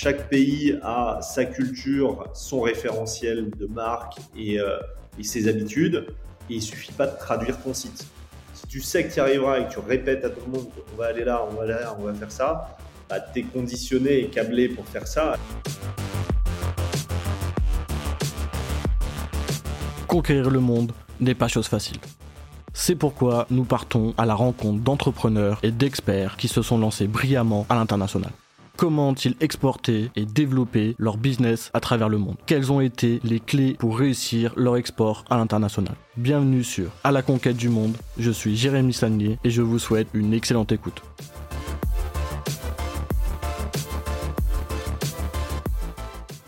Chaque pays a sa culture, son référentiel de marque et, euh, et ses habitudes. Et il suffit pas de traduire ton site. Si tu sais que tu y arriveras et que tu répètes à tout le monde on va aller là, on va aller là, on va faire ça, bah, tu es conditionné et câblé pour faire ça. Conquérir le monde n'est pas chose facile. C'est pourquoi nous partons à la rencontre d'entrepreneurs et d'experts qui se sont lancés brillamment à l'international. Comment ont-ils exporté et développé leur business à travers le monde Quelles ont été les clés pour réussir leur export à l'international? Bienvenue sur À la conquête du monde, je suis Jérémy Sagnier et je vous souhaite une excellente écoute.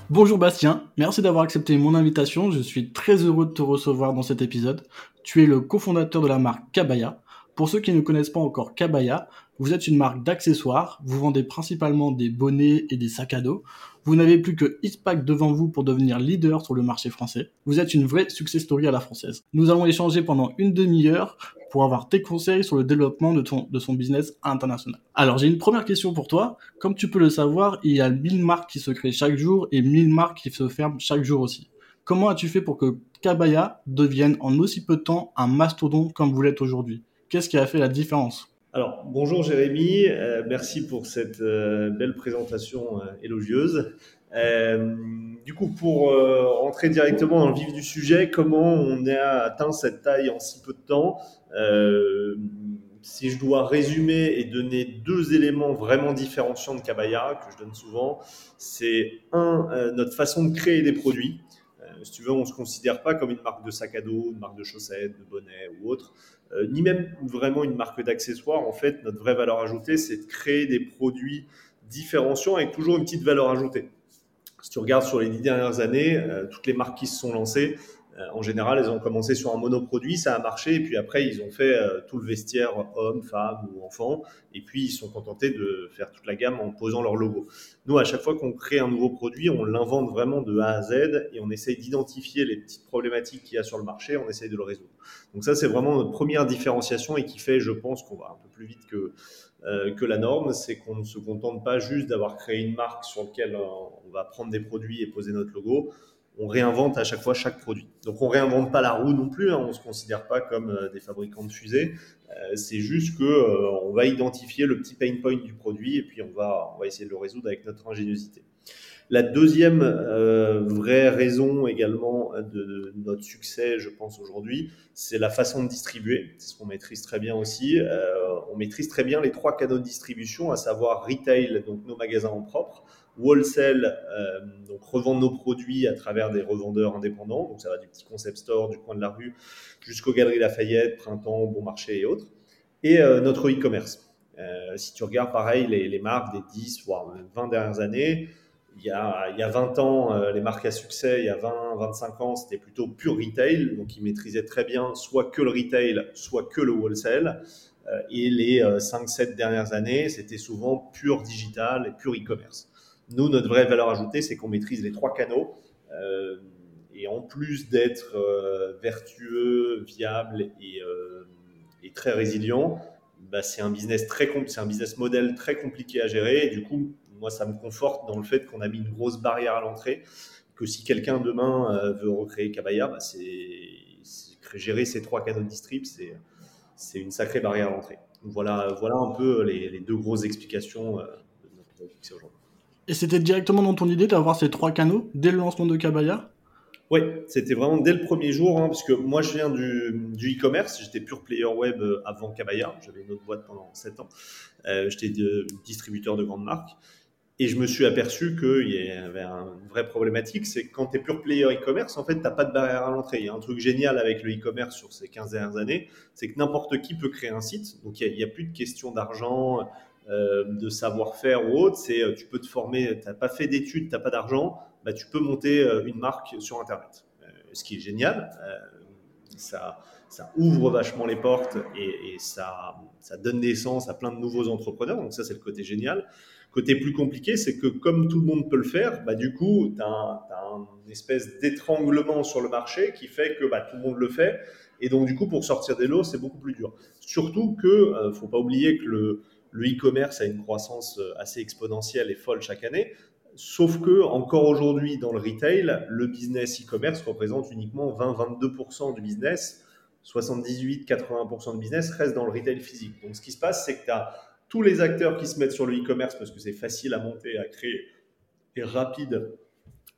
Bonjour Bastien, merci d'avoir accepté mon invitation. Je suis très heureux de te recevoir dans cet épisode. Tu es le cofondateur de la marque Kabaya. Pour ceux qui ne connaissent pas encore Kabaya, vous êtes une marque d'accessoires, vous vendez principalement des bonnets et des sacs à dos. Vous n'avez plus que Eastpak devant vous pour devenir leader sur le marché français. Vous êtes une vraie success story à la française. Nous allons échanger pendant une demi-heure pour avoir tes conseils sur le développement de son business international. Alors j'ai une première question pour toi. Comme tu peux le savoir, il y a 1000 marques qui se créent chaque jour et 1000 marques qui se ferment chaque jour aussi. Comment as-tu fait pour que Kabaya devienne en aussi peu de temps un mastodonte comme vous l'êtes aujourd'hui? Qu'est-ce qui a fait la différence? Alors, bonjour Jérémy, euh, merci pour cette euh, belle présentation euh, élogieuse. du coup, pour rentrer directement dans le vif du sujet, comment on a atteint cette taille en si peu de temps Si je dois résumer et donner deux éléments vraiment différenciants de Kabaya, que je donne souvent, c'est un, notre façon de créer des produits. si tu veux, on ne se considère pas comme une marque de sac à dos, une marque de chaussettes, de bonnets ou autre. Euh, ni même vraiment une marque d'accessoires. En fait, notre vraie valeur ajoutée, c'est de créer des produits différenciants avec toujours une petite valeur ajoutée. Si tu regardes sur les dix dernières années, euh, toutes les marques qui se sont lancées, en général, elles ont commencé sur un monoproduit, ça a marché, et puis après, ils ont fait euh, tout le vestiaire homme, femme ou enfant, et puis ils sont contentés de faire toute la gamme en posant leur logo. Nous, à chaque fois qu'on crée un nouveau produit, on l'invente vraiment de A à Z, et on essaye d'identifier les petites problématiques qu'il y a sur le marché, on essaye de le résoudre. Donc ça, c'est vraiment notre première différenciation, et qui fait, je pense, qu'on va un peu plus vite que, euh, que la norme, c'est qu'on ne se contente pas juste d'avoir créé une marque sur laquelle on va prendre des produits et poser notre logo on réinvente à chaque fois chaque produit. Donc on réinvente pas la roue non plus, hein, on se considère pas comme euh, des fabricants de fusées. Euh, c'est juste que euh, on va identifier le petit pain point du produit et puis on va, on va essayer de le résoudre avec notre ingéniosité. La deuxième vraie raison également de, notre succès, je pense aujourd'hui, c'est la façon de distribuer. C'est ce qu'on maîtrise très bien aussi. on maîtrise très bien les trois canaux de distribution, à savoir retail, donc nos magasins en propre, wholesale, euh, donc revendre nos produits à travers des revendeurs indépendants. Donc ça va du petit concept store du coin de la rue jusqu'aux galeries Lafayette, Printemps, Bon Marché et autres. Et euh, notre e-commerce. Euh, si tu regardes pareil les, marques des 10 voire 20 dernières années, il y, a, il y a 20 ans, les marques à succès, il y a 20, 25 ans, c'était plutôt pur retail. Donc ils maîtrisaient très bien soit que le retail, soit que le wholesale. et les 5-7 dernières années, c'était souvent pur digital et pur e-commerce. Nous, notre vraie valeur ajoutée, c'est qu'on maîtrise les trois canaux. Euh, et en plus d'être euh, vertueux, viable euh, et, très résilient, bah, c'est un business très c'est un business model très compliqué à gérer. Et du coup, moi, ça me conforte dans le fait qu'on a mis une grosse barrière à l'entrée. Que si quelqu'un demain veut recréer Kabaya, bah, gérer ces trois canaux de distrib, c'est une sacrée barrière à l'entrée. Voilà, voilà un peu les, deux grosses explications de notre aujourd'hui. Et c'était directement dans ton idée d'avoir ces trois canaux dès le lancement de Kabaya? Oui, c'était vraiment dès le premier jour, hein, parce que moi je viens du, e-commerce, j'étais pure player web euh, avant Kabaya, j'avais une autre boîte pendant 7 ans, euh, j'étais distributeur de grandes marques, et je me suis aperçu qu'il y avait une vraie problématique, c'est que quand tu es pure player e-commerce, en fait, tu n'as pas de barrière à l'entrée. Il y a un truc génial avec le e-commerce sur ces 15 dernières années, c'est que n'importe qui peut créer un site, donc il n'y a, a, plus de question d'argent, euh, de savoir-faire ou autre, c'est euh, tu peux te former, tu n'as pas fait d'études, tu n'as pas d'argent, bah, tu peux monter euh, une marque sur Internet. ce qui est génial, ça, ouvre vachement les portes et, ça, donne naissance à plein de nouveaux entrepreneurs. Donc ça, c'est le côté génial. Côté plus compliqué, c'est que comme tout le monde peut le faire, bah, du coup, tu as, un, une espèce d'étranglement sur le marché qui fait que bah, tout le monde le fait. Et donc, du coup, pour sortir des lots, c'est beaucoup plus dur. Surtout que, ne faut pas oublier que le, le e-commerce a une croissance euh, assez exponentielle et folle chaque année. Sauf que encore aujourd'hui dans le retail, le business e-commerce représente uniquement 20-22% du business. 78-80% de business reste dans le retail physique. Donc ce qui se passe, c'est que tu as tous les acteurs qui se mettent sur le e-commerce parce que c'est facile à monter, à créer et rapide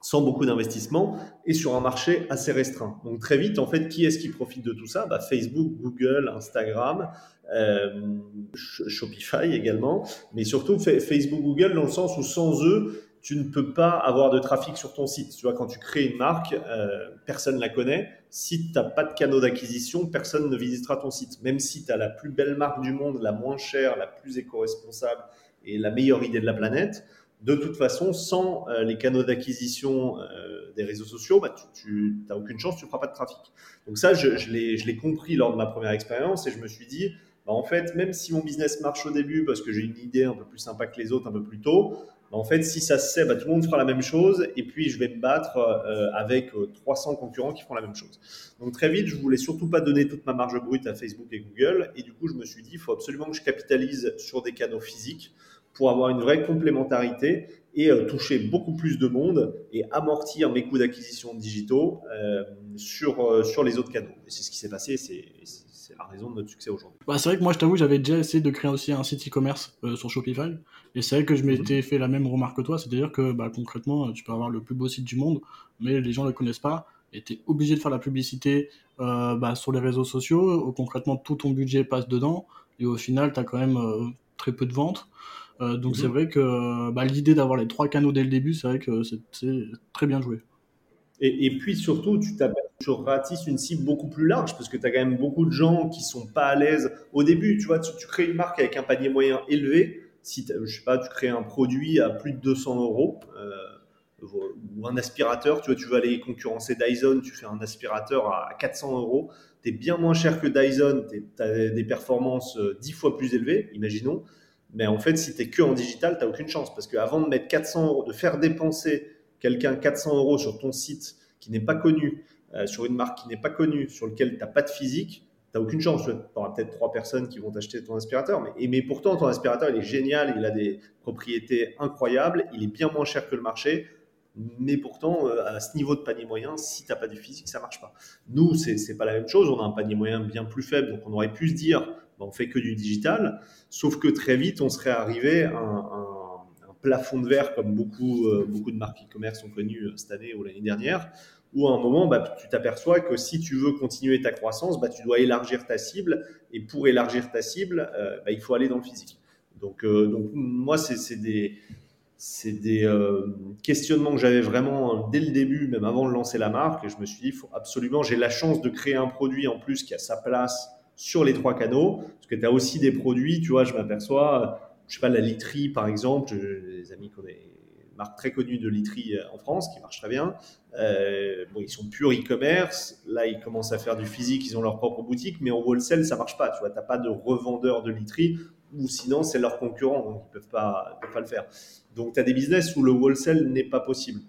sans beaucoup d'investissement et sur un marché assez restreint. Donc très vite, en fait, qui est-ce qui profite de tout ça? Bah, Facebook, Google, Instagram, euh, Shopify également, mais surtout Facebook, Google dans le sens où sans eux, tu ne peux pas avoir de trafic sur ton site. Tu vois, quand tu crées une marque, euh, personne ne la connaît. Si tu n'as pas de canaux d'acquisition, personne ne visitera ton site. Même si tu as la plus belle marque du monde, la moins chère, la plus éco-responsable et la meilleure idée de la planète, de toute façon, sans euh, les canaux d'acquisition euh, des réseaux sociaux, bah, tu n'as aucune chance, tu ne feras pas de trafic. Donc ça, je, je l'ai compris lors de ma première expérience et je me suis dit, bah, en fait, même si mon business marche au début parce que j'ai une idée un peu plus sympa que les autres un peu plus tôt, bah, en fait, si ça se sait, bah, tout le monde fera la même chose et puis je vais me battre euh, avec 300 euh, concurrents qui font la même chose. Donc très vite, je voulais surtout pas donner toute ma marge brute à Facebook et Google et du coup, je me suis dit, il faut absolument que je capitalise sur des canaux physiques pour avoir une vraie complémentarité et euh, toucher beaucoup plus de monde et amortir mes coûts d'acquisition digitaux sur, sur les autres canaux. Et c'est ce qui s'est passé, c'est c'est la raison de notre succès aujourd'hui. Bah, c'est vrai que moi, je t'avoue, j'avais déjà essayé de créer aussi un site e-commerce euh, sur Shopify. Et c'est vrai que je m'étais mhm. fait la même remarque que toi. C'est-à-dire que bah, concrètement, tu peux avoir le plus beau site du monde, mais les gens ne le connaissent pas. Et tu es obligé de faire la publicité euh, bah, sur les réseaux sociaux. Concrètement, tout ton budget passe dedans. Et au final, tu as quand même euh, très peu de ventes. Donc c'est mhm. vrai que bah, l'idée d'avoir les trois canaux dès le début, c'est vrai que c'est très bien joué. Et, puis surtout, tu, tu ratisses une cible beaucoup plus large parce que tu as quand même beaucoup de gens qui sont pas à l'aise au début. Tu vois, tu, crées une marque avec un panier moyen élevé. Si je sais pas, tu crées un produit à plus de 200 euros euh, ou un aspirateur, tu vois, tu veux aller concurrencer Dyson, tu fais un aspirateur à 400 euros. Tu es bien moins cher que Dyson, tu as des performances 10 euh, fois plus élevées, imaginons. Mais en fait, si tu es que en digital, tu n'as aucune chance parce qu'avant de mettre 400 euros, de faire dépenser quelqu'un 400 euros sur ton site qui n'est pas connu, euh, sur une marque qui n'est pas connue, sur lequel tu n'as pas de physique, tu n'as aucune chance. Tu auras peut-être trois personnes qui vont t'acheter ton aspirateur, mais, mais pourtant, ton aspirateur, il est génial, il a des propriétés incroyables, il est bien moins cher que le marché, mais pourtant, euh, à ce niveau de panier moyen, si tu n'as pas du physique, ça marche pas. Nous, c'est n'est pas la même chose, on a un panier moyen bien plus faible, donc on aurait pu se dire, on fait que du digital, sauf que très vite, on serait arrivé à un plafond de verre comme beaucoup, euh, beaucoup de marques e-commerce ont connu euh, cette année ou l'année dernière, où à un moment, bah, tu t'aperçois que si tu veux continuer ta croissance, bah, tu dois élargir ta cible. Et pour élargir ta cible, euh, bah, il faut aller dans le physique. Donc, moi, c'est des, questionnements que j'avais vraiment dès le début, même avant de lancer la marque. Et je me suis dit, faut absolument, j'ai la chance de créer un produit en plus qui a sa place sur les trois canaux. Parce que tu as aussi des produits, tu vois, je m'aperçois, je sais pas, la literie, par exemple, des amis qui ont des marques très connues de literie euh, en France qui marchent très bien. Euh, bon, ils sont purs e-commerce. Là, ils commencent à faire du physique, ils ont leur propre boutique, mais en wholesale, ça marche pas. Tu vois, t'as pas de revendeur de literie ou sinon, c'est leur concurrent, donc ils peuvent pas, peuvent pas le faire. Donc, tu as des business où le wholesale n'est pas possible.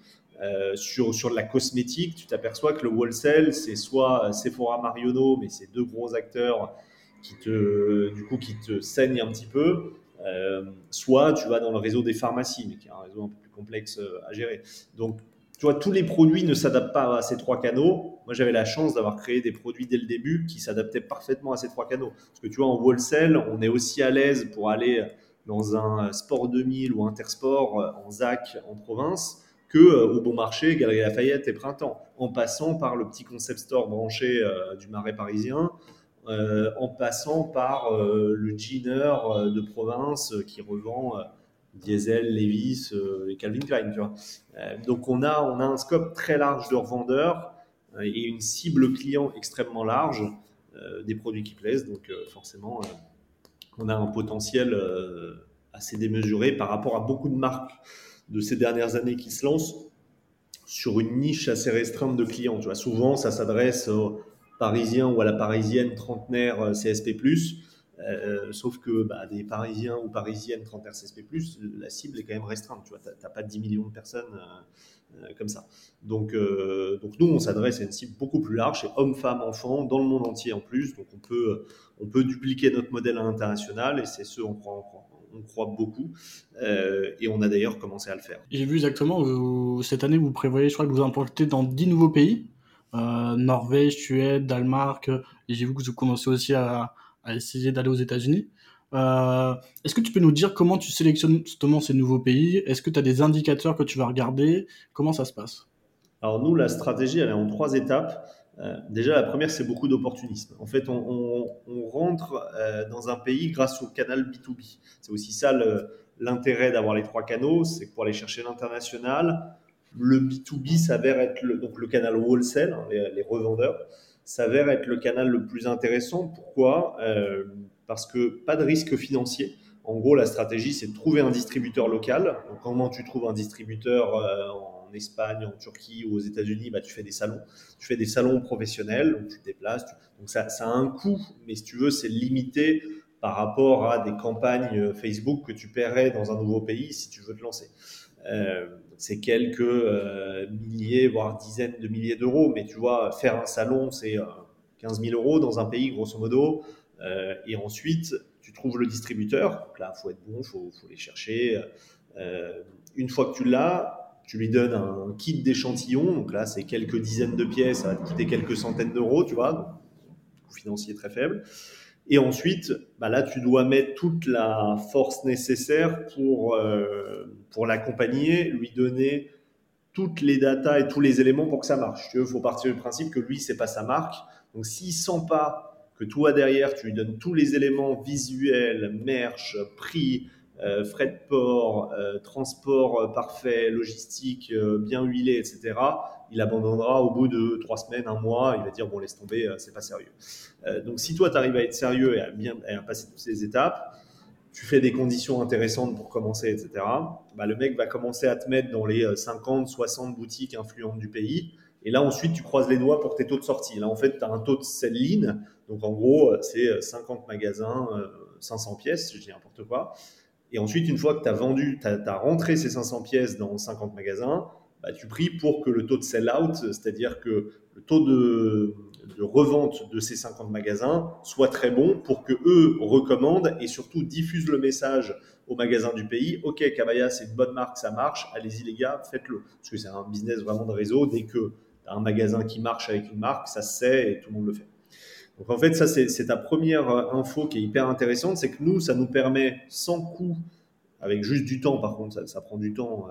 Euh, sur, sur la cosmétique, tu t'aperçois que le wholesale, c'est soit Sephora Marionneau, mais c'est deux gros acteurs qui te, du coup, qui te saignent un petit peu. Euh, soit tu vas dans le réseau des pharmacies, mais qui est un réseau un peu plus complexe euh, à gérer. Donc, tu vois, tous les produits ne s'adaptent pas à ces trois canaux. Moi, j'avais la chance d'avoir créé des produits dès le début qui s'adaptaient parfaitement à ces trois canaux. Parce que tu vois, en wholesale, on est aussi à l'aise pour aller dans un sport 2000 ou intersport euh, en ZAC en province que au bon marché, Galerie Lafayette et Printemps, en passant par le petit concept store branché du Marais parisien, euh, en passant par euh, le jeaner euh, de province qui revend Diesel, Levis et Calvin Klein. Donc on a, on a un scope très large de revendeurs et une cible client extrêmement large des produits qui plaisent. Donc forcément, on a un potentiel assez démesuré par rapport à beaucoup de marques de ces dernières années qui se lancent sur une niche assez restreinte de clients. Tu vois, souvent, ça s'adresse aux parisien ou à la parisienne trentenaire euh, CSP+. Euh, sauf que bah, des Parisiens ou Parisiennes trentenaires CSP+, la cible est quand même restreinte. Tu vois, n'as pas 10 millions de personnes euh, comme ça. Donc, donc nous, on s'adresse à une cible beaucoup plus large, c'est hommes, femmes, enfants, dans le monde entier en plus. Donc on peut, on peut dupliquer notre modèle à et c'est ce on croit, on croit beaucoup et on a d'ailleurs commencé à le faire. J'ai vu exactement, cette année, vous prévoyez, je crois que vous importez dans 10 nouveaux pays. Norvège, Suède, Danemark, et j'ai vu que vous commencez aussi à, à essayer d'aller aux États-Unis. Euh, Est-ce que tu peux nous dire comment tu sélectionnes justement ces nouveaux pays? Est-ce que tu as des indicateurs que tu vas regarder? Comment ça se passe? Alors nous, la stratégie, elle est en trois étapes. Euh, déjà, la première, c'est beaucoup d'opportunisme. En fait, on, rentre euh, dans un pays grâce au canal B2B. C'est aussi ça l'intérêt d'avoir les trois canaux, c'est pour aller chercher l'international, le B2B s'avère être le, donc le canal wholesale, hein, les, revendeurs, s'avère être le canal le plus intéressant. Pourquoi? Euh, Parce que pas de risque financier. En gros, la stratégie, c'est de trouver un distributeur local. Comment tu trouves un distributeur euh, en Espagne, en Turquie ou aux États-Unis bah, Tu fais des salons. Tu fais des salons professionnels, donc tu te déplaces. Donc, ça, a un coût, mais si tu veux, c'est limité par rapport à des campagnes Facebook que tu paierais dans un nouveau pays si tu veux te lancer. Euh, c'est quelques euh, milliers, voire dizaines de milliers d'euros. Mais tu vois, faire un salon, c'est euh, 15 000 euros dans un pays, grosso modo. Euh, et ensuite, tu trouves le distributeur. Donc là, il faut être bon, il faut, faut, les chercher. Une fois que tu l'as, tu lui donnes un kit d'échantillons. Donc là, c'est quelques dizaines de pièces, ça va te coûter quelques centaines d'euros, tu vois. Coût financier très faible. Et ensuite, bah là, tu dois mettre toute la force nécessaire pour, euh, pour l'accompagner, lui donner toutes les datas et tous les éléments pour que ça marche. Il faut partir du principe que lui, c'est pas sa marque. Donc, s'il sent pas que toi, derrière, tu lui donnes tous les éléments visuels, merch, prix, euh, frais de port, euh, transport euh, parfait, logistique euh, bien huilé, etc., il abandonnera au bout de trois semaines, un mois. Il va dire bon, laisse tomber, euh, c'est pas sérieux. donc, si toi, tu arrives à être sérieux et à bien à passer toutes ces étapes, tu fais des conditions intéressantes pour commencer, etc. Bah, le mec va commencer à te mettre dans les 50, 60 boutiques influentes du pays. Et là, ensuite, tu croises les doigts pour tes taux de sortie. Là, en fait, tu as un taux de sell-in. Donc, en gros, c'est 50 magasins, 500 pièces, je dis n'importe quoi. Et ensuite, une fois que tu as vendu, tu as, rentré ces 500 pièces dans 50 magasins, bah, tu pries pour que le taux de sell-out, c'est-à-dire que le taux de, revente de ces 50 magasins soit très bon pour que eux recommandent et surtout diffusent le message aux magasins du pays. Ok, Cabaya, c'est une bonne marque, ça marche. Allez-y les gars, faites-le. Parce que c'est un business vraiment de réseau. Dès que tu as un magasin qui marche avec une marque, ça se sait et tout le monde le fait. Donc en fait, ça c'est ta première info qui est hyper intéressante, c'est que nous, ça nous permet sans coût, avec juste du temps par contre, ça, prend du temps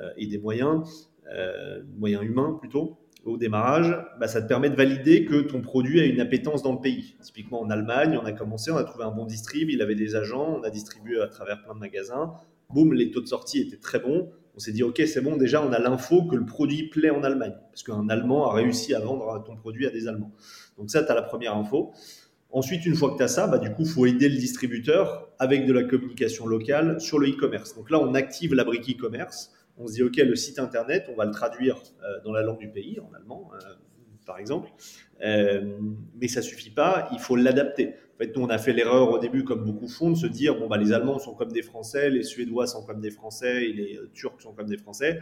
euh, et des moyens, euh, moyens humains plutôt, au démarrage, bah, ça te permet de valider que ton produit a une appétence dans le pays. Typiquement en Allemagne, on a commencé, on a trouvé un bon distrib, il avait des agents, on a distribué à travers plein de magasins. Boum, les taux de sortie étaient très bons. On s'est dit, OK, c'est bon, déjà, on a l'info que le produit plaît en Allemagne. Parce qu'un Allemand a réussi à vendre ton produit à des Allemands. Donc ça, tu as la première info. Ensuite, une fois que tu as ça, bah, du coup, faut aider le distributeur avec de la communication locale sur le e-commerce. Donc là, on active la brique e-commerce. On se dit, OK, le site internet, on va le traduire euh, dans la langue du pays, en allemand, euh, par exemple. Euh, mais ça suffit pas, il faut l'adapter. Fait, nous, on a fait l'erreur au début, comme beaucoup font, de se dire, bon, bah, les Allemands sont comme des Français, les Suédois sont comme des Français les Turcs sont comme des Français.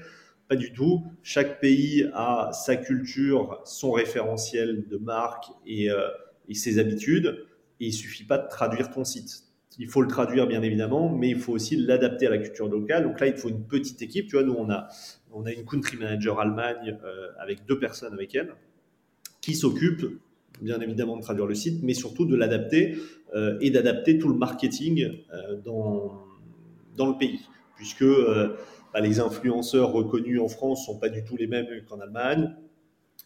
Pas du tout. Chaque pays a sa culture, son référentiel de marque et, euh, et ses habitudes. Et il suffit pas de traduire ton site. Il faut le traduire, bien évidemment, mais il faut aussi l'adapter à la culture locale. Donc là, il faut une petite équipe. Tu vois, nous, on a, on a une country manager Allemagne euh, avec deux personnes avec elle qui s'occupe, bien évidemment, de traduire le site, mais surtout de l'adapter euh, et d'adapter tout le marketing euh, dans, dans le pays. Puisque euh, bah, les influenceurs reconnus en France sont pas du tout les mêmes qu'en Allemagne.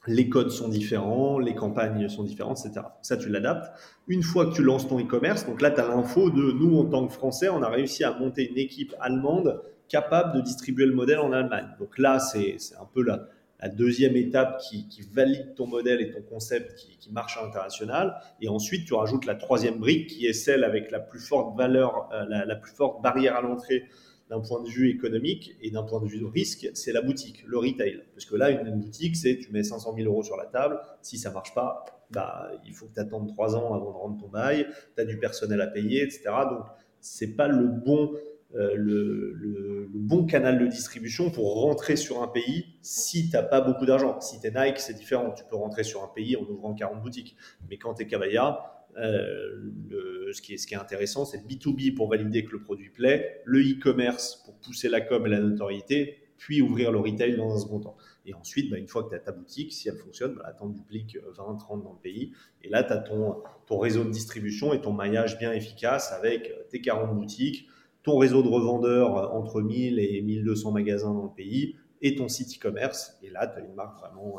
Les codes sont différents, les campagnes sont différentes, etc. Ça, tu l'adaptes. Une fois que tu lances ton e-commerce, donc là, tu as l'info de nous, en tant que Français, on a réussi à monter une équipe allemande capable de distribuer le modèle en Allemagne. Donc là, c'est un peu la, la deuxième étape qui, valide ton modèle et ton concept qui, marche à l'international. Et ensuite, tu rajoutes la troisième brique qui est celle avec la plus forte valeur, euh, la, plus forte barrière à l'entrée d'un point de vue économique et d'un point de vue de risque, c'est la boutique, le retail. Parce que là, une, boutique, c'est tu mets 500 000 euros sur la table. Si ça marche pas, bah, il faut que tu attendes trois ans avant de rendre ton bail. Tu as du personnel à payer, etc. Donc, c'est pas le bon le, le, bon canal de distribution pour rentrer sur un pays si tu n'as pas beaucoup d'argent. Si tu es Nike, c'est différent. Tu peux rentrer sur un pays en ouvrant 40 boutiques. Mais quand tu es Cabaya, le, ce, qui est, intéressant, c'est le B2B pour valider que le produit plaît, le e-commerce pour pousser la com et la notoriété, puis ouvrir le retail dans un second temps. Et ensuite, bah, une fois que tu as ta boutique, si elle fonctionne, bah, tu en dupliques 20, 30 dans le pays. Et là, tu as ton, ton réseau de distribution et ton maillage bien efficace avec tes 40 boutiques, ton réseau de revendeurs entre 1000 et 1200 magasins dans le pays et ton site e-commerce. Et là, tu as une marque vraiment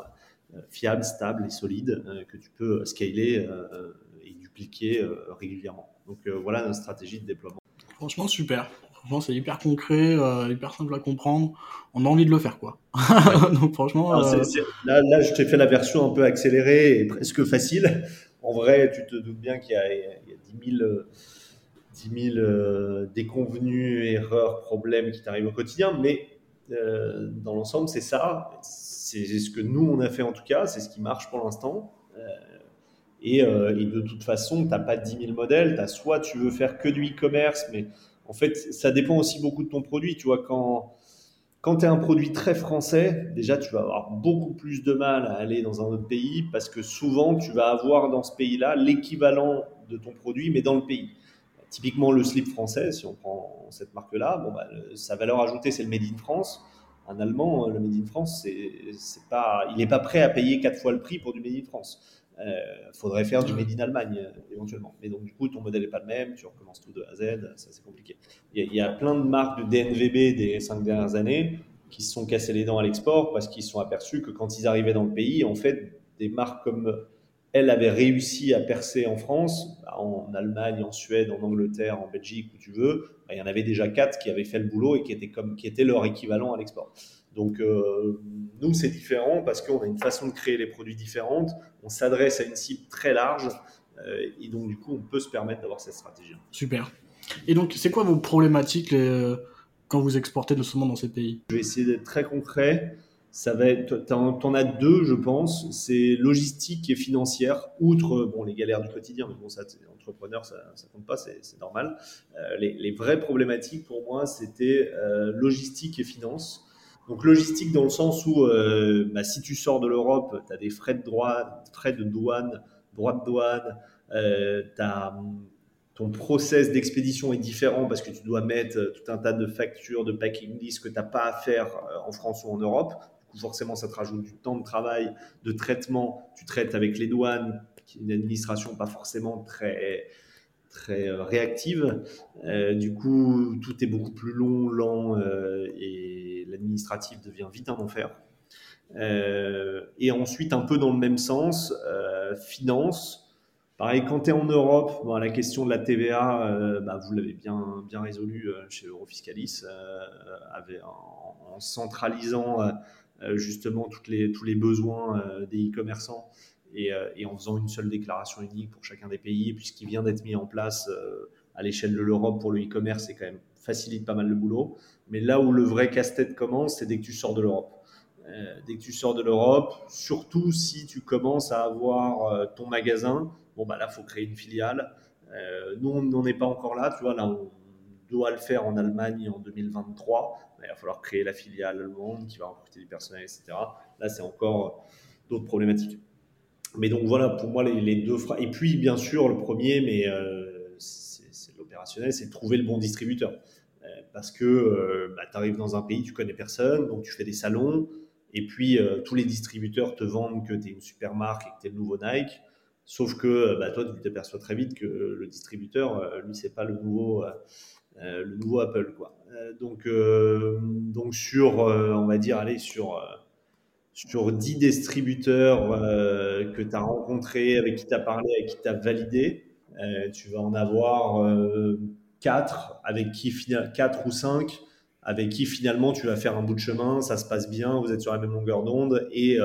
euh, fiable, stable et solide euh, que tu peux scaler euh, et dupliquer régulièrement. Donc voilà notre stratégie de déploiement. Franchement, super. Franchement, c'est hyper concret, hyper simple à comprendre. On a envie de le faire, quoi. Donc, franchement. Là, là, je t'ai fait la version un peu accélérée et presque facile. En vrai, tu te doutes bien qu'il y, y, a 10 000 10 000 euh, déconvenus, erreurs, problèmes qui t'arrivent au quotidien, mais euh, dans l'ensemble, c'est ça. C'est ce que nous, on a fait en tout cas, c'est ce qui marche pour l'instant. Euh, et, de toute façon, tu n'as pas 10 000 modèles. As soit tu veux faire que du e-commerce, mais en fait, ça dépend aussi beaucoup de ton produit. Tu vois, quand, quand tu es un produit très français, déjà, tu vas avoir beaucoup plus de mal à aller dans un autre pays parce que souvent, tu vas avoir dans ce pays-là l'équivalent de ton produit, mais dans le pays. Typiquement, le slip français, si on prend cette marque-là, bon, bah, sa valeur ajoutée, c'est le Made in France. Un Allemand, le Made in France, c'est, pas, il n'est pas prêt à payer quatre fois le prix pour du Made in France. Il euh, faudrait faire du Made in Allemagne euh, éventuellement. Mais donc, du coup, ton modèle n'est pas le même, tu recommences tout de A à Z, ça c'est compliqué. Il y, a, plein de marques de DNVB des cinq dernières années qui se sont cassées les dents à l'export parce qu'ils se sont aperçus que quand ils arrivaient dans le pays, en fait, des marques comme elle avait réussi à percer en France, en Allemagne, en Suède, en Angleterre, en Belgique, où tu veux, bah, il y en avait déjà quatre qui avaient fait le boulot et qui étaient, comme, qui étaient leur équivalent à l'export. Donc, euh, nous, c'est différent parce qu'on a une façon de créer les produits différentes, on s'adresse à une cible très large, euh, et donc, du coup, on peut se permettre d'avoir cette stratégie. Super. Et donc, c'est quoi vos problématiques quand vous exportez notamment dans ces pays? Je vais essayer d'être très concret ça va t'en as deux, je pense. C'est logistique et financière, outre bon les galères du quotidien, mais bon ça, entrepreneur, ça, ça compte pas, c'est normal. Euh, les, vraies problématiques pour moi, c'était euh, logistique et finance. Donc logistique dans le sens où euh, bah, si tu sors de l'Europe, tu as des frais de droit, frais de douane, droit de douane, ton process d'expédition est différent parce que tu dois mettre tout un tas de factures, de packing list que tu n'as pas à faire en France ou en Europe forcément, ça te rajoute du temps de travail, de traitement. Tu traites avec les douanes, qui est une administration pas forcément très très euh, réactive. Euh, du coup, tout est beaucoup plus long, lent euh, et l'administratif devient vite un enfer. et ensuite, un peu dans le même sens, finance. Pareil, quand tu es en Europe, bon, la question de la TVA, bah, vous l'avez bien, bien résolu chez Eurofiscalis, avec, en, en, centralisant justement toutes les, tous les besoins euh, des e-commerçants euh, et, en faisant une seule déclaration unique pour chacun des pays, puisqu'il vient d'être mis en place à l'échelle de l'Europe pour le e-commerce, c'est quand même facilite pas mal le boulot. Mais là où le vrai casse-tête commence, c'est dès que tu sors de l'Europe. dès que tu sors de l'Europe, surtout si tu commences à avoir ton magasin, bon bah là faut créer une filiale. nous on n'en est pas encore là, tu vois là on doit le faire en Allemagne en 2023 il va falloir créer la filiale allemande qui va recruter du personnel, etc. Là, c'est encore d'autres problématiques. Mais donc voilà, pour moi, les, deux phrases. Et puis, bien sûr, le premier, mais euh, c'est l'opérationnel, c'est trouver le bon distributeur. Euh, parce que euh, bah, tu arrives dans un pays, tu connais personne, donc tu fais des salons, et puis tous les distributeurs te vendent que tu es une super marque et que tu es le nouveau Nike. Sauf que bah, toi, tu t'aperçois très vite que le distributeur, lui, c'est pas le nouveau, le nouveau Apple. Quoi. Euh, donc, euh, donc sur, euh, on va dire, aller sur sur 10 distributeurs que tu as rencontrés, avec qui tu as parlé, avec qui tu as validé, tu vas en avoir 4 avec qui 4 ou 5 avec qui finalement tu vas faire un bout de chemin, ça se passe bien, vous êtes sur la même longueur d'onde et,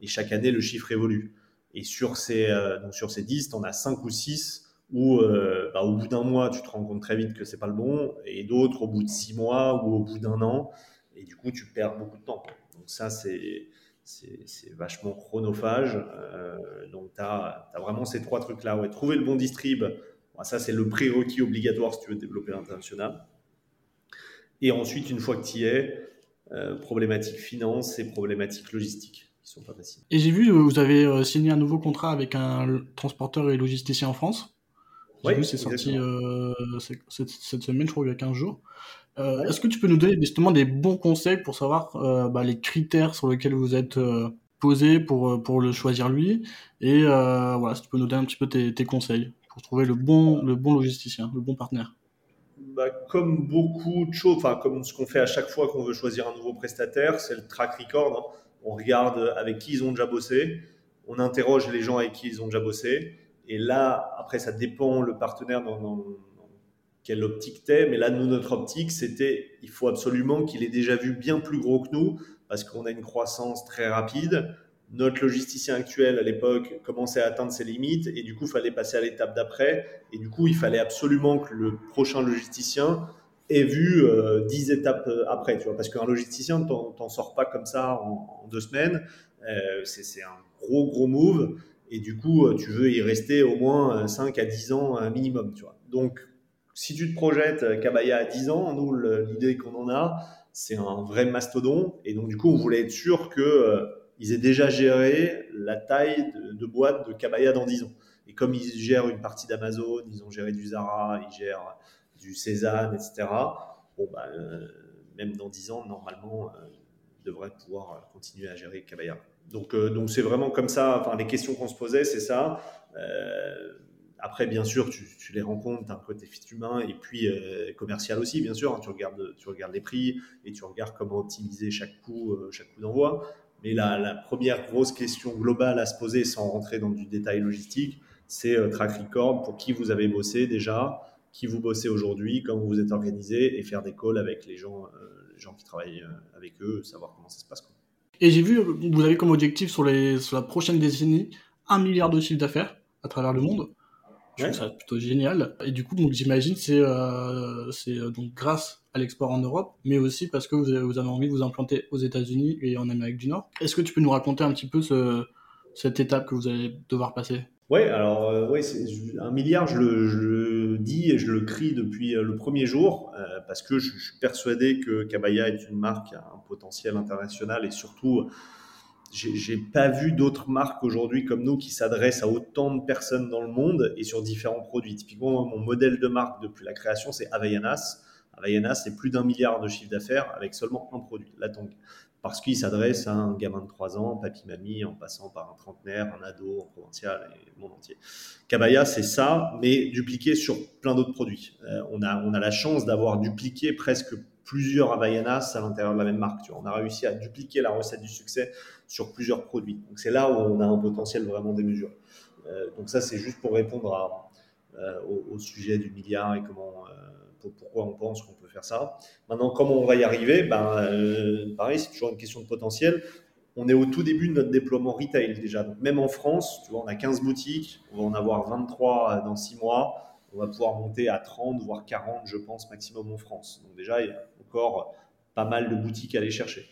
et, chaque année le chiffre évolue. Et sur ces, donc sur ces 10, tu en as 5 ou 6 où euh, bah, au bout d'un mois, tu te rends compte très vite que c'est pas le bon, et d'autres au bout de six mois ou au bout d'un an, et du coup, tu perds beaucoup de temps. Donc ça, c'est c'est vachement chronophage. Euh, donc, tu as, vraiment ces trois trucs-là. Trouver le bon distrib, ça, c'est le prérequis obligatoire si tu veux développer l'international. Et ensuite, une fois que tu y es, euh, problématique finance et problématique logistique qui sont pas faciles. Et j'ai vu, vous avez signé un nouveau contrat avec un transporteur et logisticien en France J'ai vu, c'est sorti cette, cette, semaine, je crois, il y a 15 jours. Est-ce que tu peux nous donner justement des bons conseils pour savoir bah, les critères sur lesquels vous êtes posé pour, pour le choisir lui? Et voilà, si tu peux nous donner un petit peu tes, tes conseils pour trouver le bon, le bon logisticien, le bon partenaire bah, comme beaucoup de choses, enfin comme ce qu'on fait à chaque fois qu'on veut choisir un nouveau prestataire, c'est le track record. Hein. On regarde avec qui ils ont déjà bossé, on interroge les gens avec qui ils ont déjà bossé, et là, après, ça dépend le partenaire dans, quelle optique t'es, mais là, nous, notre optique, c'était, il faut absolument qu'il ait déjà vu bien plus gros que nous, parce qu'on a une croissance très rapide notre logisticien actuel à l'époque commençait à atteindre ses limites et du coup, il fallait passer à l'étape d'après. Et du coup, il fallait absolument que le prochain logisticien ait vu euh, dix 10 étapes euh, après, tu vois, parce qu'un logisticien, t'en sors pas comme ça en, deux semaines. Euh, c'est un gros, gros move. Et du coup, tu veux y rester au moins 5 à 10 ans un minimum, tu vois. Donc, si tu te projettes Kabaya à 10 ans, nous, l'idée qu'on en a, c'est un vrai mastodon. Et donc, du coup, on voulait être sûr que ils aient déjà géré la taille de, boîte de Kabaya dans 10 ans. Et comme ils gèrent une partie d'Amazon, ils ont géré du Zara, ils gèrent du Cézanne, etc. Bon, bah, euh, même dans 10 ans, normalement, euh, ils devraient pouvoir continuer à gérer Kabaya. Donc, euh, donc c'est vraiment comme ça. Enfin, les questions qu'on se posait, c'est ça. après, bien sûr, tu, les rencontres, tu un côté fit humain et puis commercial aussi, bien sûr. Hein. tu, regardes, tu regardes les prix et tu regardes comment optimiser chaque coût, chaque coût d'envoi. Mais la, première grosse question globale à se poser, sans rentrer dans du détail logistique, c'est euh, track record, pour qui vous avez bossé déjà, qui vous bossez aujourd'hui, comment vous êtes organisé, et faire des calls avec les gens, euh, les gens qui travaillent euh, avec eux, savoir comment ça se passe. Et j'ai vu, vous avez comme objectif sur, les, sur la prochaine décennie un milliard de chiffre d'affaires à travers le monde. Je trouve ça plutôt génial. Et du coup, donc j'imagine c'est euh, c'est euh, donc grâce à l'export en Europe, mais aussi parce que vous avez, vous avez envie de vous implanter aux États-Unis et en Amérique du Nord. Est-ce que tu peux nous raconter un petit peu ce, cette étape que vous allez devoir passer? Oui, alors euh, ouais, un milliard, je le, je le, et je le crie depuis euh, le premier jour euh, parce que je, suis persuadé que Kabaya est une marque à un potentiel international et surtout j'ai pas vu d'autres marques aujourd'hui comme nous qui s'adressent à autant de personnes dans le monde et sur différents produits. Typiquement, mon modèle de marque depuis la création, c'est Havaianas. Havaianas, c'est plus d'un milliard de chiffre d'affaires avec seulement un produit, la Tang. Parce qu'il s'adresse à un gamin de 3 ans, papy-mamie, en passant par un trentenaire, un ado, en provincial et le monde entier. Kabaya, c'est ça, mais dupliqué sur plein d'autres produits. Euh, on, a, on a la chance d'avoir dupliqué presque plusieurs Havaianas à l'intérieur de la même marque. Tu vois. On a réussi à dupliquer la recette du succès sur plusieurs produits. Donc c'est là où on a un potentiel vraiment démesuré. Euh, donc ça, c'est juste pour répondre euh, au, sujet du milliard et comment, euh, pourquoi on pense qu'on peut faire ça. Maintenant, comment on va y arriver? Ben, euh, Pareil, c'est toujours une question de potentiel. On est au tout début de notre déploiement retail déjà. Même en France, tu vois, on a 15 boutiques, on va en avoir 23 dans 6 mois. On va pouvoir monter à 30, voire 40, je pense, maximum en France. Donc déjà, il y a encore pas mal de boutiques à aller chercher.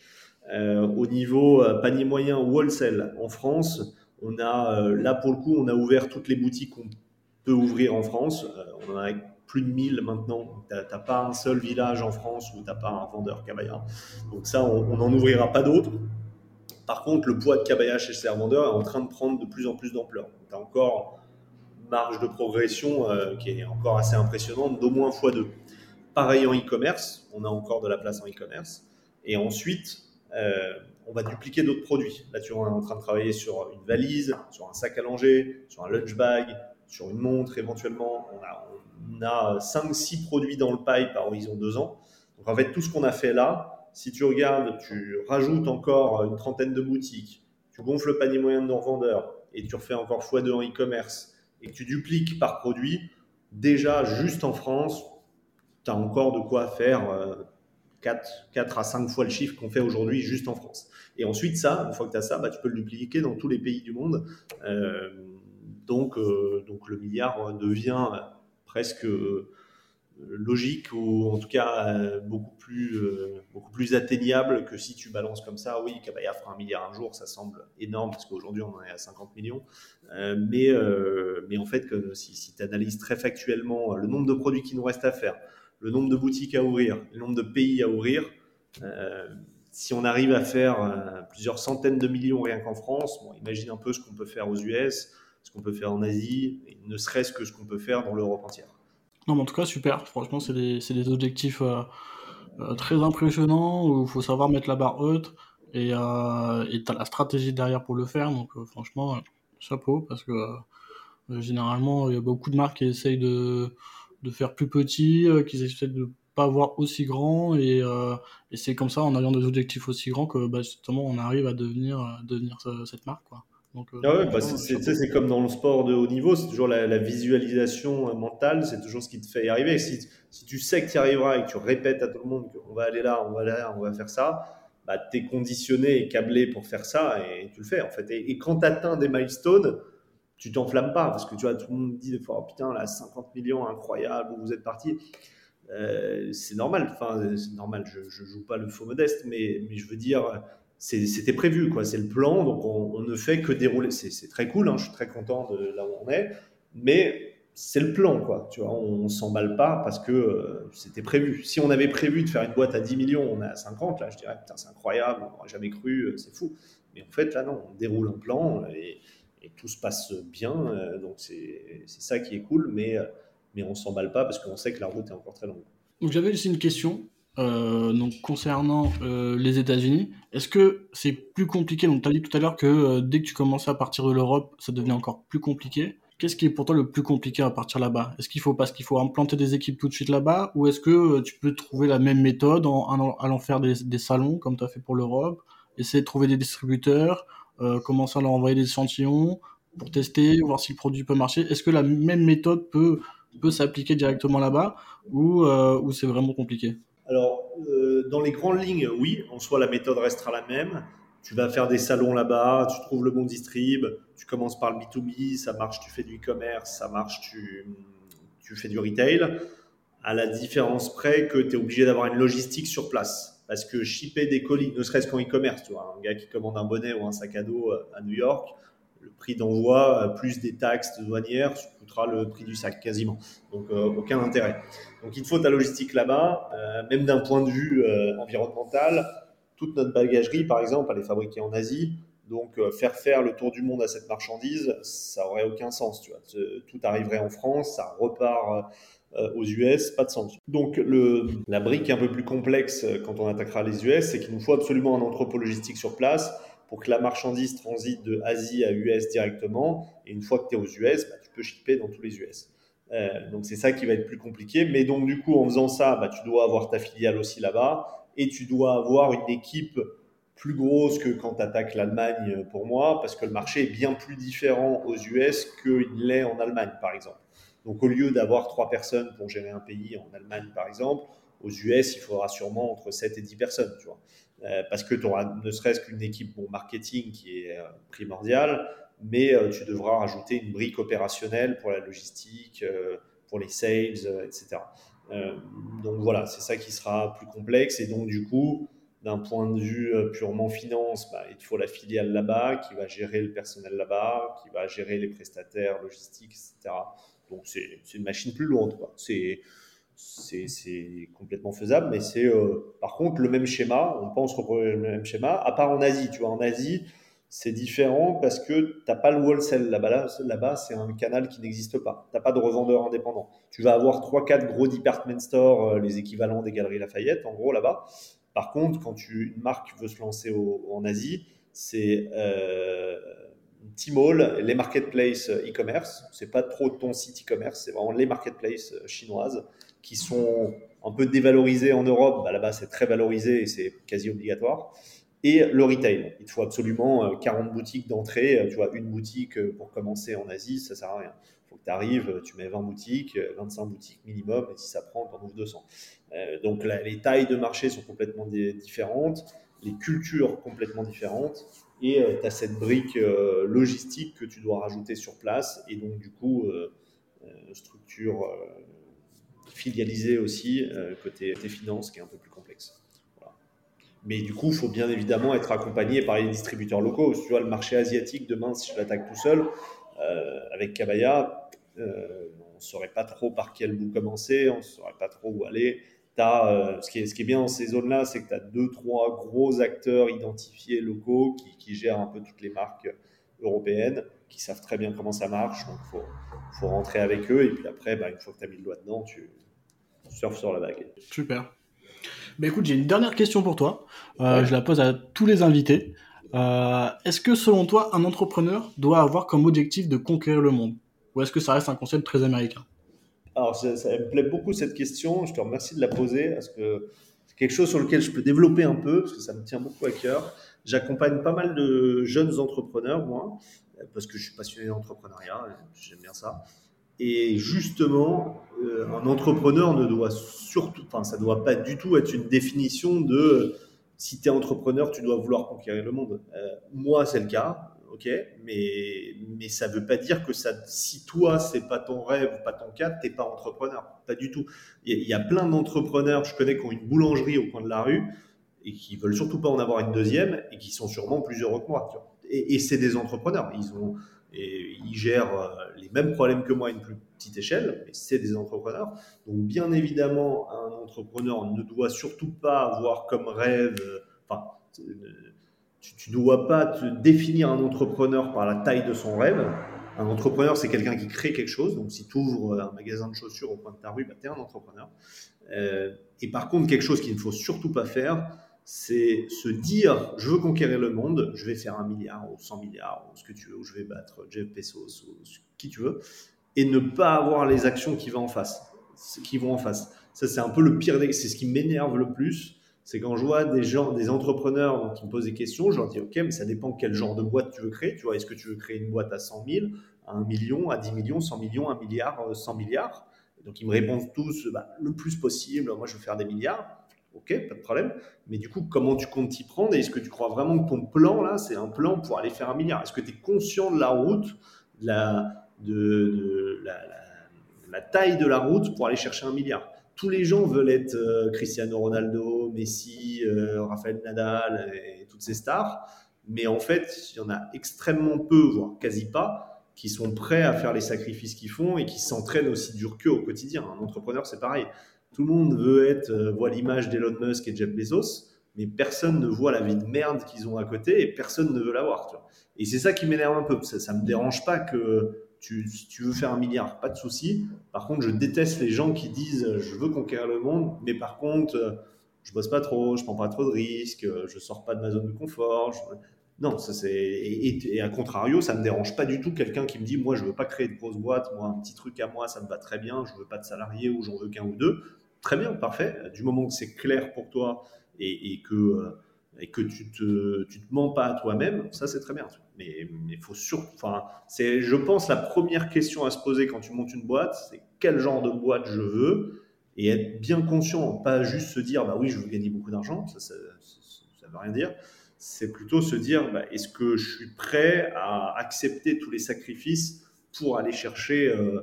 Euh, au niveau euh, panier moyen ou wholesale en France, on a euh, là pour le coup, on a ouvert toutes les boutiques qu'on peut ouvrir en France. on en a plus de 1000 maintenant. Tu n'as pas un seul village en France où tu n'as pas un vendeur cabaya. Donc ça, on n'en ouvrira pas d'autres. Par contre, le poids de cabaya chez ces vendeurs est en train de prendre de plus en plus d'ampleur. Tu as encore marge de progression qui est encore assez impressionnante, d'au moins x2. Pareil en e-commerce, on a encore de la place en e-commerce. Et ensuite, euh, on va dupliquer d'autres produits. Là, tu es en train de travailler sur une valise, sur un sac à langer, sur un lunch bag, sur une montre éventuellement. On a, 5-6 produits dans le pipe à horizon 2 ans. Donc en fait, tout ce qu'on a fait là, si tu regardes, tu rajoutes encore une trentaine de boutiques, tu gonfles le panier moyen de nos vendeurs et tu refais encore x2 en e-commerce et que tu dupliques par produit, déjà juste en France, tu as encore de quoi faire euh, 4, à 5 fois le chiffre qu'on fait aujourd'hui juste en France. Et ensuite, ça, une fois que tu as ça, bah, tu peux le dupliquer dans tous les pays du monde. Euh, donc, euh, donc le milliard devient presque euh, logique ou en tout cas beaucoup, plus, beaucoup plus atteignable que si tu balances comme ça. Oui, Kabaya fera un milliard un jour, ça semble énorme parce qu'aujourd'hui on en est à 50 millions. mais, mais en fait, si, tu analyses très factuellement le nombre de produits qui nous restent à faire, le nombre de boutiques à ouvrir, le nombre de pays à ouvrir. Euh, si on arrive à faire euh, plusieurs centaines de millions rien qu'en France, imagine un peu ce qu'on peut faire aux US. Ce qu'on peut faire en Asie, ne serait-ce que ce qu'on peut faire dans l'Europe entière. Non, mais en tout cas, super. Franchement, c'est des, des, objectifs euh, euh, très impressionnants où il faut savoir mettre la barre haute et euh, tu as la stratégie derrière pour le faire. Donc, franchement, chapeau parce que généralement, il y a beaucoup de marques qui essayent de, de faire plus petit, qui essayent de pas avoir aussi grand et, et c'est comme ça en ayant des objectifs aussi grands que bah, justement on arrive à devenir, devenir cette marque. Quoi. Ah bah, c'est comme dans le sport de haut niveau, c'est toujours la, visualisation euh, mentale, c'est toujours ce qui te fait y arriver. Si, si tu sais que tu y arriveras et que tu répètes à tout le monde qu'on va aller là, on va là, on va faire ça, bah, tu es conditionné et câblé pour faire ça et tu le fais en fait. Et, quand tu atteins des milestones, tu t'enflammes pas parce que tu vois, tout le monde dit des fois, oh, putain, là, 50 millions, incroyable, vous êtes parti. Euh, c'est normal, enfin, c'est normal, je, je joue pas le faux modeste, mais, mais je veux dire, c'était prévu, quoi. C'est le plan, donc on, ne fait que dérouler. C'est très cool, hein, je suis très content de là où on est, mais c'est le plan, quoi. Tu vois, on, s'emballe pas parce que euh, c'était prévu. Si on avait prévu de faire une boîte à 10 millions, on est à 50, là, je dirais, putain, c'est incroyable, on n'aurait jamais cru, euh, c'est fou. Mais en fait, là, non, on déroule un plan et, tout se passe bien, euh, donc c'est ça qui est cool, mais, mais on s'emballe pas parce qu'on sait que la route est encore très longue. Donc j'avais aussi une question. Euh, donc concernant euh, les États-Unis, est-ce que c'est plus compliqué? Donc tu as dit tout à l'heure que euh, dès que tu commençais à partir de l'Europe, ça devenait encore plus compliqué. Qu'est-ce qui est pour toi le plus compliqué à partir là-bas? Est-ce qu'il faut parce qu'il faut implanter des équipes tout de suite là-bas? Ou est-ce que tu peux trouver la même méthode en, allant faire des, salons comme tu as fait pour l'Europe, essayer de trouver des distributeurs, commencer à leur envoyer des échantillons pour tester, voir si le produit peut marcher. Est-ce que la même méthode peut peut s'appliquer directement là-bas? Ou, ou c'est vraiment compliqué? Alors, euh, dans les grandes lignes, oui, en soi, la méthode restera la même. Tu vas faire des salons là-bas, tu trouves le bon distrib, tu commences par le B2B, ça marche, tu fais du e-commerce, ça marche, tu, fais du retail. À la différence près que tu es obligé d'avoir une logistique sur place. Parce que shipper des colis, ne serait-ce qu'en e-commerce, tu vois, un gars qui commande un bonnet ou un sac à dos euh, à New York, le prix d'envoi euh, plus des taxes douanières coûtera le prix du sac quasiment. Donc euh, aucun intérêt. Donc il faut ta logistique là-bas, euh, même d'un point de vue environnemental. Toute notre bagagerie, par exemple, elle est fabriquée en Asie. Donc faire faire le tour du monde à cette marchandise, ça aurait aucun sens. Tout arriverait en France, ça repart aux US, pas de sens. Donc la brique un peu plus complexe quand on attaquera les US, c'est qu'il nous faut absolument un entrepôt logistique sur place pour que la marchandise transite de Asie à US directement. Et une fois que tu es aux US, bah, tu peux shipper dans tous les US. Euh, donc c'est ça qui va être plus compliqué. Mais donc du coup, en faisant ça, bah, tu dois avoir ta filiale aussi là-bas et tu dois avoir une équipe plus grosse que quand tu attaques l'Allemagne pour moi, parce que le marché est bien plus différent aux US qu'il l'est en Allemagne, par exemple. Donc au lieu d'avoir trois personnes pour gérer un pays en Allemagne, par exemple, aux US, il faudra sûrement entre 7 et 10 personnes, tu vois. Euh, parce que tu auras ne serait-ce qu'une équipe bon, marketing qui est euh, primordiale, mais euh, tu devras rajouter une brique opérationnelle pour la logistique, pour les sales, etc. donc voilà, c'est ça qui sera plus complexe. Et donc du coup, d'un point de vue purement finance, bah, il faut la filiale là-bas qui va gérer le personnel là-bas, qui va gérer les prestataires logistiques, etc. Donc c'est une machine plus lourde. C'est c'est complètement faisable, mais c'est euh, par contre le même schéma, on pense reproduire le même schéma, à part en Asie, tu vois, en Asie, c'est différent parce que tu n'as pas le wholesale là-bas, là, c'est un canal qui n'existe pas, tu n'as pas de revendeur indépendant. Tu vas avoir 3-4 gros department stores, euh, les équivalents des galeries Lafayette, en gros là-bas. Par contre, quand tu, une marque veut se lancer en Asie, c'est euh, Tmall, les marketplaces e-commerce, c'est pas trop ton site e-commerce, c'est vraiment les marketplaces chinoises qui sont un peu dévalorisés en Europe, bah, là-bas c'est très valorisé et c'est quasi obligatoire. Et le retail, il te faut absolument 40 euh, boutiques d'entrée, euh, tu vois, une boutique euh, pour commencer en Asie, ça sert à rien. Il faut que tu arrives, tu mets 20 boutiques, 25 boutiques minimum, et si ça prend, tu en ouvres 200. donc les tailles de marché sont complètement différentes, les cultures complètement différentes, et tu as cette brique logistique que tu dois rajouter sur place, et donc du coup, structure filialisé aussi euh, côté, côté finance qui est un peu plus complexe. Mais du coup, il faut bien évidemment être accompagné par les distributeurs locaux. Si tu vois le marché asiatique demain, si je l'attaque tout seul, euh, avec Kabaya, euh, on ne saurait pas trop par quel bout commencer, on ne saurait pas trop où aller. As, ce, qui est, bien dans ces zones-là, c'est que tu as deux, trois gros acteurs identifiés locaux qui, gèrent un peu toutes les marques européennes qui savent très bien comment ça marche. Donc, il faut, faut, rentrer avec eux. Et puis après, bah, une fois que tu as mis le doigt dedans, tu surfes sur la vague. Super. Bah, écoute, j'ai une dernière question pour toi. Euh, je la pose à tous les invités. Euh, est-ce que selon toi, un entrepreneur doit avoir comme objectif de conquérir le monde? Ou est-ce que ça reste un concept très américain? Alors, ça, ça, me plaît beaucoup cette question. Je te remercie de la poser parce que quelque chose sur lequel je peux développer un peu parce que ça me tient beaucoup à cœur. J'accompagne pas mal de jeunes entrepreneurs, moi, parce que je suis passionné d'entrepreneuriat, j'aime bien ça. Et justement, euh, un entrepreneur ne doit surtout, enfin, ça ne doit pas du tout être une définition de si tu es entrepreneur, tu dois vouloir conquérir le monde. Euh, moi, c'est le cas, ok, mais, mais ça ne veut pas dire que ça, si toi, c'est pas ton rêve ou pas ton cas, tu n'es pas entrepreneur. Pas du tout. Il y, a plein d'entrepreneurs, je connais, qui ont une boulangerie au coin de la rue et qui veulent surtout pas en avoir une deuxième et qui sont sûrement plus heureux que moi. Et, c'est des entrepreneurs. Ils ont et ils gèrent euh, les mêmes problèmes que moi à une plus petite échelle, mais c'est des entrepreneurs. Donc bien évidemment, un entrepreneur ne doit surtout pas avoir comme rêve, euh, tu ne dois pas te définir un entrepreneur par la taille de son rêve. Un entrepreneur, c'est quelqu'un qui crée quelque chose. Donc, si tu ouvres un magasin de chaussures au coin de ta rue, bah, tu es un entrepreneur. Euh, et par contre, quelque chose qu'il ne faut surtout pas faire, c'est se dire je veux conquérir le monde, je vais faire un milliard ou 100 milliards ou ce que tu veux, ou je vais battre Jeff Bezos ou qui tu veux, et ne pas avoir les actions qui vont en face. Qui vont en face. Ça, c'est un peu le pire, c'est ce qui m'énerve le plus. C'est quand je vois des gens, des entrepreneurs qui me posent des questions, je leur dis Ok, mais ça dépend quel genre de boîte tu veux créer. Tu vois, est-ce que tu veux créer une boîte à 100 000, à 1 million, à 10 millions, 100 millions, 1 milliard, 100 milliards? Donc ils me répondent tous bah, le plus possible. Moi, je veux faire des milliards. Ok, pas de problème. Mais du coup, comment tu comptes t'y prendre Et est-ce que tu crois vraiment que ton plan, là, c'est un plan pour aller faire un milliard? Est-ce que tu es conscient de la route, de, la, taille de la route pour aller chercher un milliard? Tous les gens veulent être euh, Cristiano Ronaldo, Messi, euh, Rafael Nadal et toutes ces stars. Mais en fait, il y en a extrêmement peu, voire quasi pas, qui sont prêts à faire les sacrifices qu'ils font et qui s'entraînent aussi dur qu'eux au quotidien. Un entrepreneur, c'est pareil. Tout le monde veut être, euh, voit l'image d'Elon Musk et Jeff Bezos, mais personne ne voit la vie de merde qu'ils ont à côté et personne ne veut l'avoir. Et c'est ça qui m'énerve un peu. Ça ne me dérange pas que tu, si tu veux faire un milliard, pas de souci. Par contre, je déteste les gens qui disent je veux conquérir le monde, mais par contre, euh, je bosse pas trop, je prends pas trop de risques, je sors pas de ma zone de confort. Non, ça c'est et, à contrario, ça me dérange pas du tout quelqu'un qui me dit moi je veux pas créer de grosses boîtes, moi un petit truc à moi ça me va très bien, je veux pas de salariés ou j'en veux qu'un ou deux. Très bien, parfait. Du moment que c'est clair pour toi et, que, euh, et que tu te, tu te mens pas à toi-même, ça c'est très bien. Mais il faut surtout, enfin, c'est, je pense, la première question à se poser quand tu montes une boîte, c'est quel genre de boîte je veux et être bien conscient, pas juste se dire, bah oui, je veux gagner beaucoup d'argent, ça, ça, ça, veut rien dire. C'est plutôt se dire, bah, est-ce que je suis prêt à accepter tous les sacrifices pour aller chercher euh,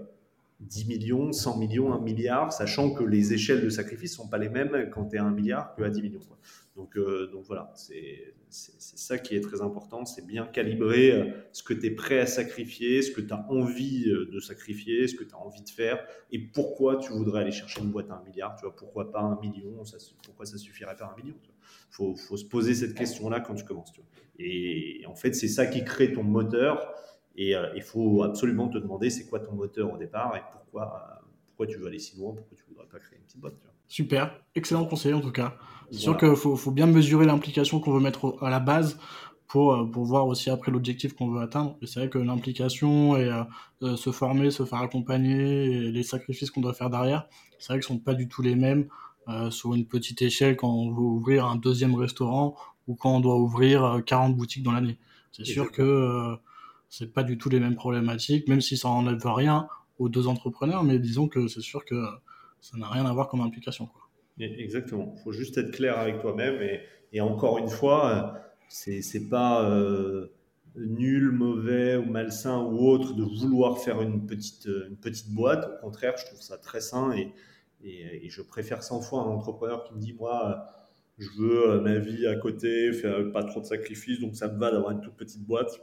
10 millions, 100 millions, 1 milliard, sachant que les échelles de sacrifice ne sont pas les mêmes quand tu es à 1 milliard que à 10 millions. Donc, euh, donc voilà, c'est ça qui est très important, c'est bien calibrer euh, ce que tu es prêt à sacrifier, ce que tu as envie euh, de sacrifier, ce que tu as envie de faire, et pourquoi tu voudrais aller chercher une boîte à 1 milliard, tu vois, pourquoi pas 1 million, pourquoi ça suffirait pas 1 million Il faut, faut, se poser cette question-là quand tu commences. Tu vois. Et en fait, c'est ça qui crée ton moteur et euh, il faut absolument te demander c'est quoi ton moteur au départ et pourquoi, euh, pourquoi tu veux aller si loin, pourquoi tu ne voudrais pas créer une petite boîte. Super, excellent conseil en tout cas. C'est sûr qu'il faut, faut, bien mesurer l'implication qu'on veut mettre à la base pour, euh, pour voir aussi après l'objectif qu'on veut atteindre. Et c'est vrai que l'implication et se former, se faire accompagner, et les sacrifices qu'on doit faire derrière, c'est vrai qu'ils ne sont pas du tout les mêmes sur une petite échelle quand on veut ouvrir un deuxième restaurant ou quand on doit ouvrir 40 boutiques dans l'année. C'est sûr que c'est pas du tout les mêmes problématiques, même si ça enlève rien aux deux entrepreneurs, mais disons que c'est sûr que ça n'a rien à voir comme implication. Exactement. Il faut juste être clair avec toi-même et, encore une fois, c'est pas euh, nul, mauvais ou malsain ou autre de vouloir faire une petite une petite boîte. Au contraire, je trouve ça très sain et, je préfère 100 fois un entrepreneur qui me dit moi je veux ma vie à côté, faire pas trop de sacrifices, donc ça me va d'avoir une toute petite boîte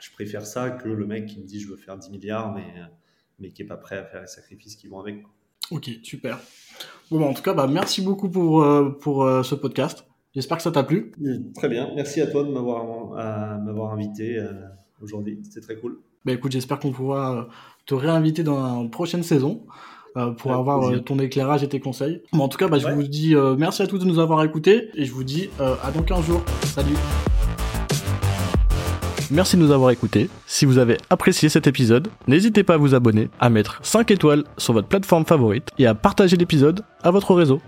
je préfère ça que le mec qui me dit je veux faire 10 milliards, mais, mais qui n'est pas prêt à faire les sacrifices qui vont avec. Ok, super. Bon, bah, en tout cas, bah, merci beaucoup pour, euh, pour euh, ce podcast. J'espère que ça t'a plu. Très bien. Merci à toi de m'avoir, m'avoir invité. Euh, aujourd'hui. C'était très cool. Bah écoute, j'espère qu'on pourra te réinviter dans une prochaine saison. pour avoir ton éclairage et tes conseils. en tout cas, bah, je vous dis merci à tous de nous avoir écoutés et je vous dis à dans 15 jours. Salut Merci de nous avoir écoutés. Si vous avez apprécié cet épisode, n'hésitez pas à vous abonner, à mettre 5 étoiles sur votre plateforme favorite et à partager l'épisode à votre réseau.